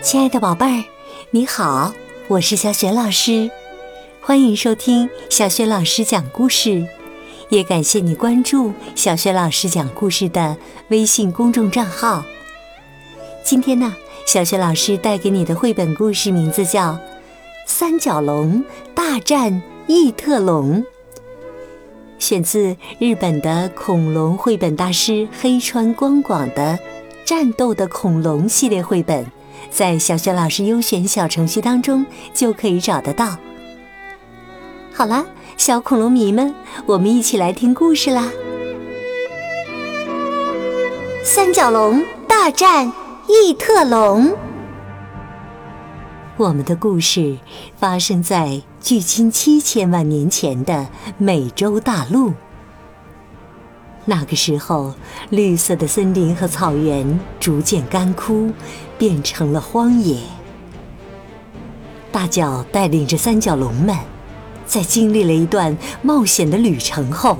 亲爱的宝贝儿，你好，我是小雪老师，欢迎收听小雪老师讲故事，也感谢你关注小雪老师讲故事的微信公众账号。今天呢，小雪老师带给你的绘本故事名字叫《三角龙大战异特龙》，选自日本的恐龙绘本大师黑川光广的《战斗的恐龙》系列绘本。在小雪老师优选小程序当中就可以找得到。好啦，小恐龙迷们，我们一起来听故事啦！三角龙大战异特龙。我们的故事发生在距今七千万年前的美洲大陆。那个时候，绿色的森林和草原逐渐干枯，变成了荒野。大脚带领着三角龙们，在经历了一段冒险的旅程后，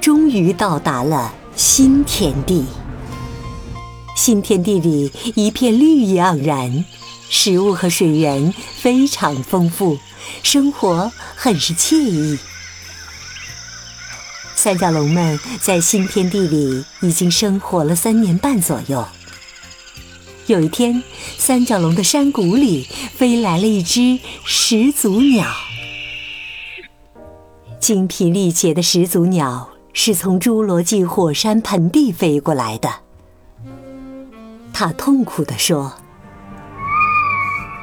终于到达了新天地。新天地里一片绿意盎然，食物和水源非常丰富，生活很是惬意。三角龙们在新天地里已经生活了三年半左右。有一天，三角龙的山谷里飞来了一只始祖鸟。精疲力竭的始祖鸟是从侏罗纪火山盆地飞过来的。它痛苦地说：“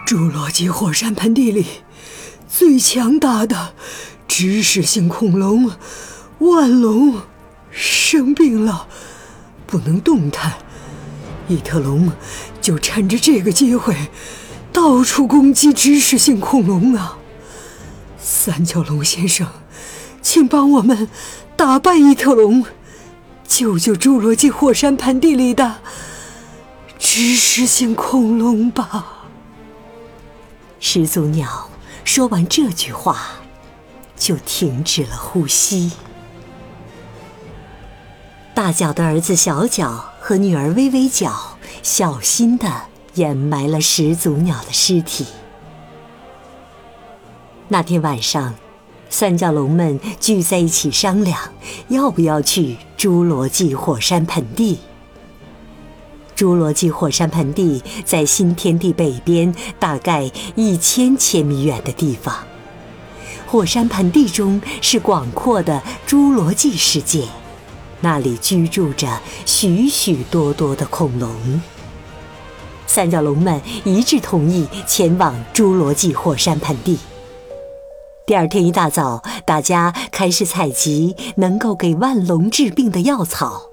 侏罗纪火山盆地里最强大的植食性恐龙。”万龙生病了，不能动弹。异特龙就趁着这个机会，到处攻击植食性恐龙啊！三角龙先生，请帮我们打败异特龙，救救侏罗纪火山盆地里的植食性恐龙吧！始祖鸟说完这句话，就停止了呼吸。大脚的儿子小脚和女儿微微脚小心地掩埋了始祖鸟的尸体。那天晚上，三角龙们聚在一起商量，要不要去侏罗纪火山盆地。侏罗纪火山盆地在新天地北边，大概一千千米远的地方。火山盆地中是广阔的侏罗纪世界。那里居住着许许多多的恐龙。三角龙们一致同意前往侏罗纪火山盆地。第二天一大早，大家开始采集能够给万龙治病的药草。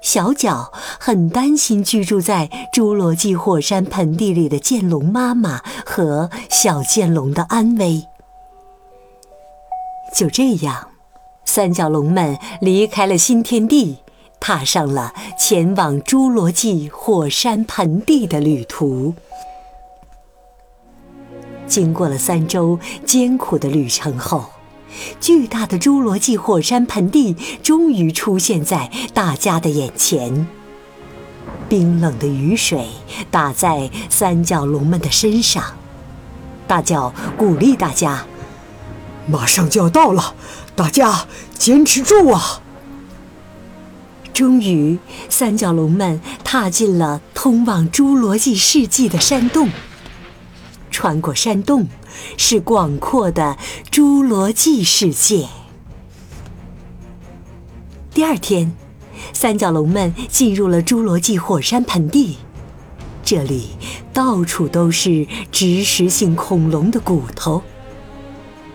小脚很担心居住在侏罗纪火山盆地里的剑龙妈妈和小剑龙的安危。就这样。三角龙们离开了新天地，踏上了前往侏罗纪火山盆地的旅途。经过了三周艰苦的旅程后，巨大的侏罗纪火山盆地终于出现在大家的眼前。冰冷的雨水打在三角龙们的身上，大脚鼓励大家。马上就要到了，大家坚持住啊！终于，三角龙们踏进了通往侏罗纪世纪的山洞。穿过山洞，是广阔的侏罗纪世界。第二天，三角龙们进入了侏罗纪火山盆地，这里到处都是植食性恐龙的骨头。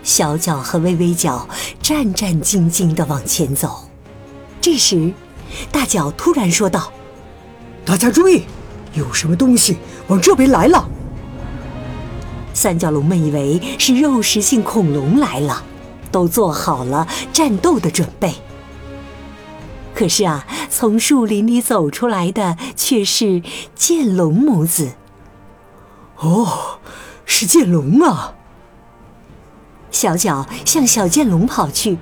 小脚和微微脚战战兢兢地往前走。这时，大脚突然说道：“大家注意，有什么东西往这边来了！”三角龙们以为是肉食性恐龙来了，都做好了战斗的准备。可是啊，从树林里走出来的却是剑龙母子。哦，是剑龙啊！小脚向小剑龙跑去，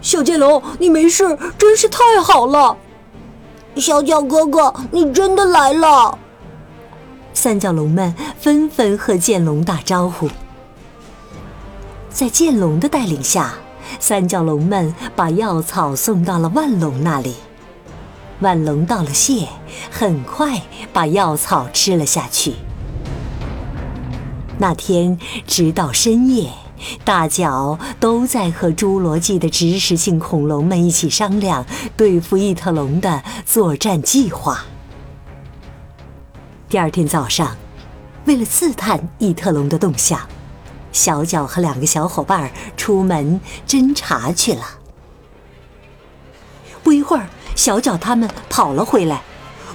小剑龙，你没事，真是太好了。小脚哥哥，你真的来了。三角龙们纷纷和剑龙打招呼。在剑龙的带领下，三角龙们把药草送到了万龙那里。万龙道了谢，很快把药草吃了下去。那天直到深夜，大脚都在和侏罗纪的植食性恐龙们一起商量对付异特龙的作战计划。第二天早上，为了刺探异特龙的动向，小脚和两个小伙伴出门侦查去了。不一会儿。小脚他们跑了回来，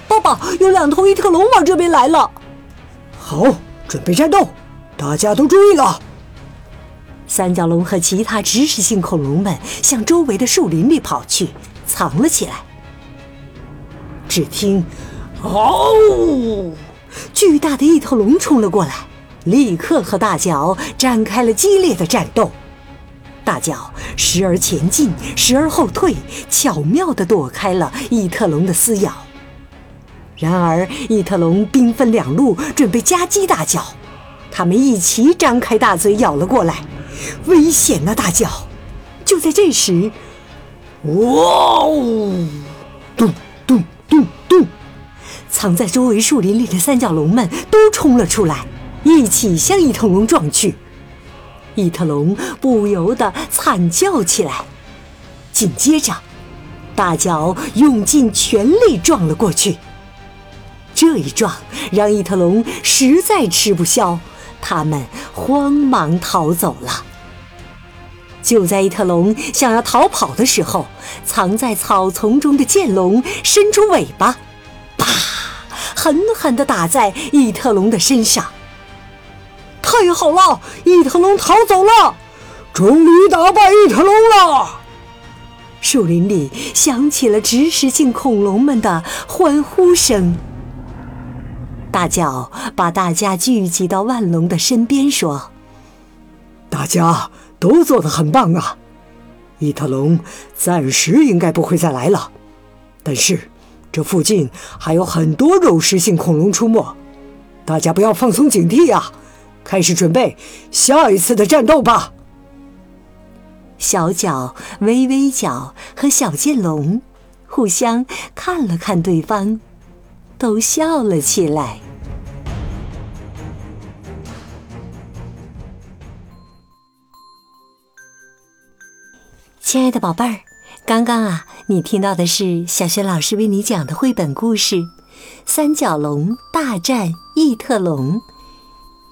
爸爸有两头异特龙往这边来了。好，准备战斗，大家都注意了。三角龙和其他植食性恐龙们向周围的树林里跑去，藏了起来。只听“嗷”，巨大的异特龙冲了过来，立刻和大脚展开了激烈的战斗。大脚时而前进，时而后退，巧妙地躲开了异特龙的撕咬。然而，异特龙兵分两路，准备夹击大脚。他们一齐张开大嘴咬了过来，危险啊！大脚！就在这时，哇哦！咚咚咚咚！藏在周围树林里的三角龙们都冲了出来，一起向异特龙撞去。异特龙不由得惨叫起来，紧接着，大脚用尽全力撞了过去。这一撞让异特龙实在吃不消，他们慌忙逃走了。就在异特龙想要逃跑的时候，藏在草丛中的剑龙伸出尾巴，啪，狠狠地打在异特龙的身上。太好了，异特龙逃走了，终于打败异特龙了！树林里响起了植食性恐龙们的欢呼声。大脚把大家聚集到万龙的身边，说：“大家都做得很棒啊！异特龙暂时应该不会再来了，但是这附近还有很多肉食性恐龙出没，大家不要放松警惕啊！”开始准备下一次的战斗吧。小脚、微微脚和小剑龙互相看了看对方，都笑了起来。亲爱的宝贝儿，刚刚啊，你听到的是小学老师为你讲的绘本故事《三角龙大战异特龙》。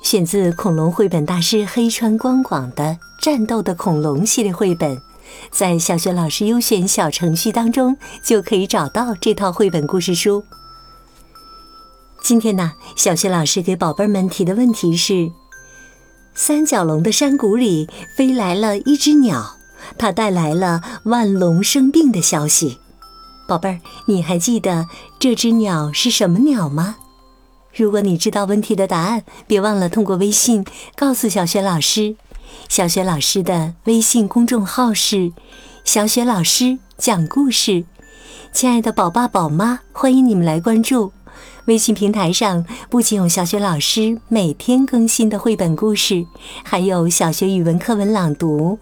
选自恐龙绘本大师黑川光广的《战斗的恐龙》系列绘本，在小学老师优选小程序当中就可以找到这套绘本故事书。今天呢，小学老师给宝贝们提的问题是：三角龙的山谷里飞来了一只鸟，它带来了万龙生病的消息。宝贝儿，你还记得这只鸟是什么鸟吗？如果你知道问题的答案，别忘了通过微信告诉小雪老师。小雪老师的微信公众号是“小雪老师讲故事”。亲爱的宝爸宝妈，欢迎你们来关注。微信平台上不仅有小雪老师每天更新的绘本故事，还有小学语文课文朗读、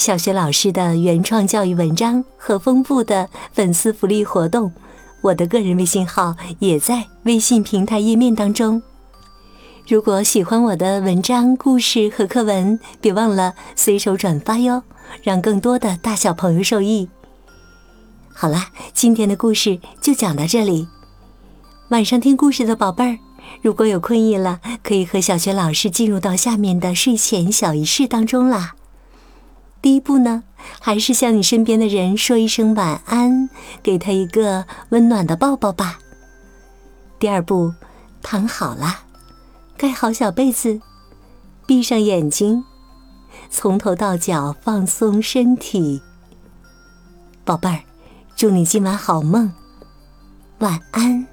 小学老师的原创教育文章和丰富的粉丝福利活动。我的个人微信号也在微信平台页面当中。如果喜欢我的文章、故事和课文，别忘了随手转发哟，让更多的大小朋友受益。好啦，今天的故事就讲到这里。晚上听故事的宝贝儿，如果有困意了，可以和小学老师进入到下面的睡前小仪式当中啦。第一步呢，还是向你身边的人说一声晚安，给他一个温暖的抱抱吧。第二步，躺好了，盖好小被子，闭上眼睛，从头到脚放松身体。宝贝儿，祝你今晚好梦，晚安。